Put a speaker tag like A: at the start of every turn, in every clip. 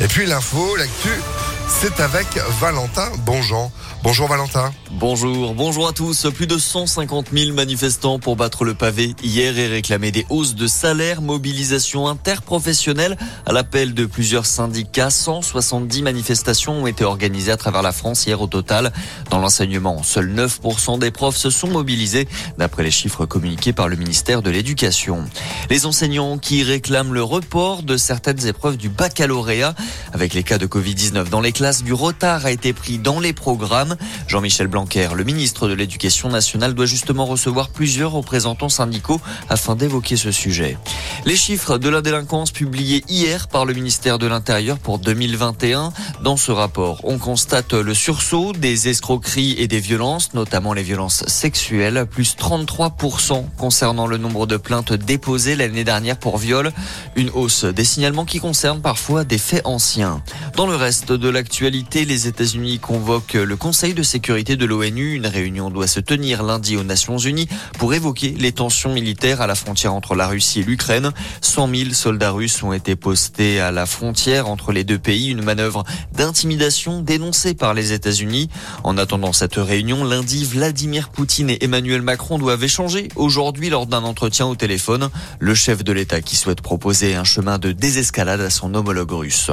A: Et puis l'info, l'actu, c'est avec Valentin Bonjean. Bonjour Valentin.
B: Bonjour, bonjour à tous. Plus de 150 000 manifestants pour battre le pavé hier et réclamer des hausses de salaire, mobilisation interprofessionnelle à l'appel de plusieurs syndicats. 170 manifestations ont été organisées à travers la France hier au total. Dans l'enseignement, seuls 9% des profs se sont mobilisés d'après les chiffres communiqués par le ministère de l'Éducation. Les enseignants qui réclament le report de certaines épreuves du baccalauréat avec les cas de Covid-19 dans les classes, du retard a été pris dans les programmes. Jean-Michel Blanquer, le ministre de l'Éducation nationale, doit justement recevoir plusieurs représentants syndicaux afin d'évoquer ce sujet. Les chiffres de la délinquance publiés hier par le ministère de l'Intérieur pour 2021. Dans ce rapport, on constate le sursaut des escroqueries et des violences, notamment les violences sexuelles, plus 33% concernant le nombre de plaintes déposées l'année dernière pour viol. Une hausse des signalements qui concernent parfois des faits anciens. Dans le reste de l'actualité, les États-Unis convoquent le Conseil de sécurité de l'ONU. Une réunion doit se tenir lundi aux Nations Unies pour évoquer les tensions militaires à la frontière entre la Russie et l'Ukraine. 100 000 soldats russes ont été postés à la frontière entre les deux pays, une manœuvre d'intimidation dénoncée par les États-Unis. En attendant cette réunion, lundi, Vladimir Poutine et Emmanuel Macron doivent échanger aujourd'hui lors d'un entretien au téléphone. Le chef de l'État qui souhaite proposer un chemin de désescalade à son homologue russe.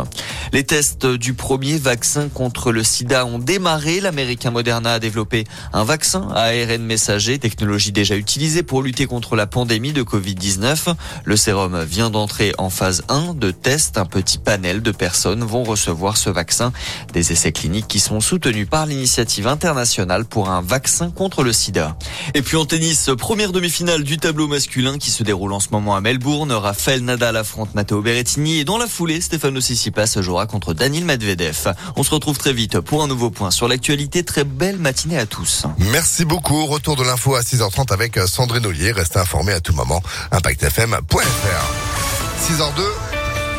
B: Les tests du premier vaccin contre le sida ont démarré. La Américain Moderna a développé un vaccin à ARN messager, technologie déjà utilisée pour lutter contre la pandémie de Covid-19. Le sérum vient d'entrer en phase 1 de test. Un petit panel de personnes vont recevoir ce vaccin. Des essais cliniques qui sont soutenus par l'initiative internationale pour un vaccin contre le sida. Et puis en tennis, première demi-finale du tableau masculin qui se déroule en ce moment à Melbourne. Raphaël Nadal affronte Matteo Berrettini et dans la foulée, Stefano Tsitsipas jouera contre Daniel Medvedev. On se retrouve très vite pour un nouveau point sur l'actualité Très belle matinée à tous.
A: Merci beaucoup. Retour de l'info à 6h30 avec Sandrine Ollier. Restez informés à tout moment. ImpactFM.fr. 6h02.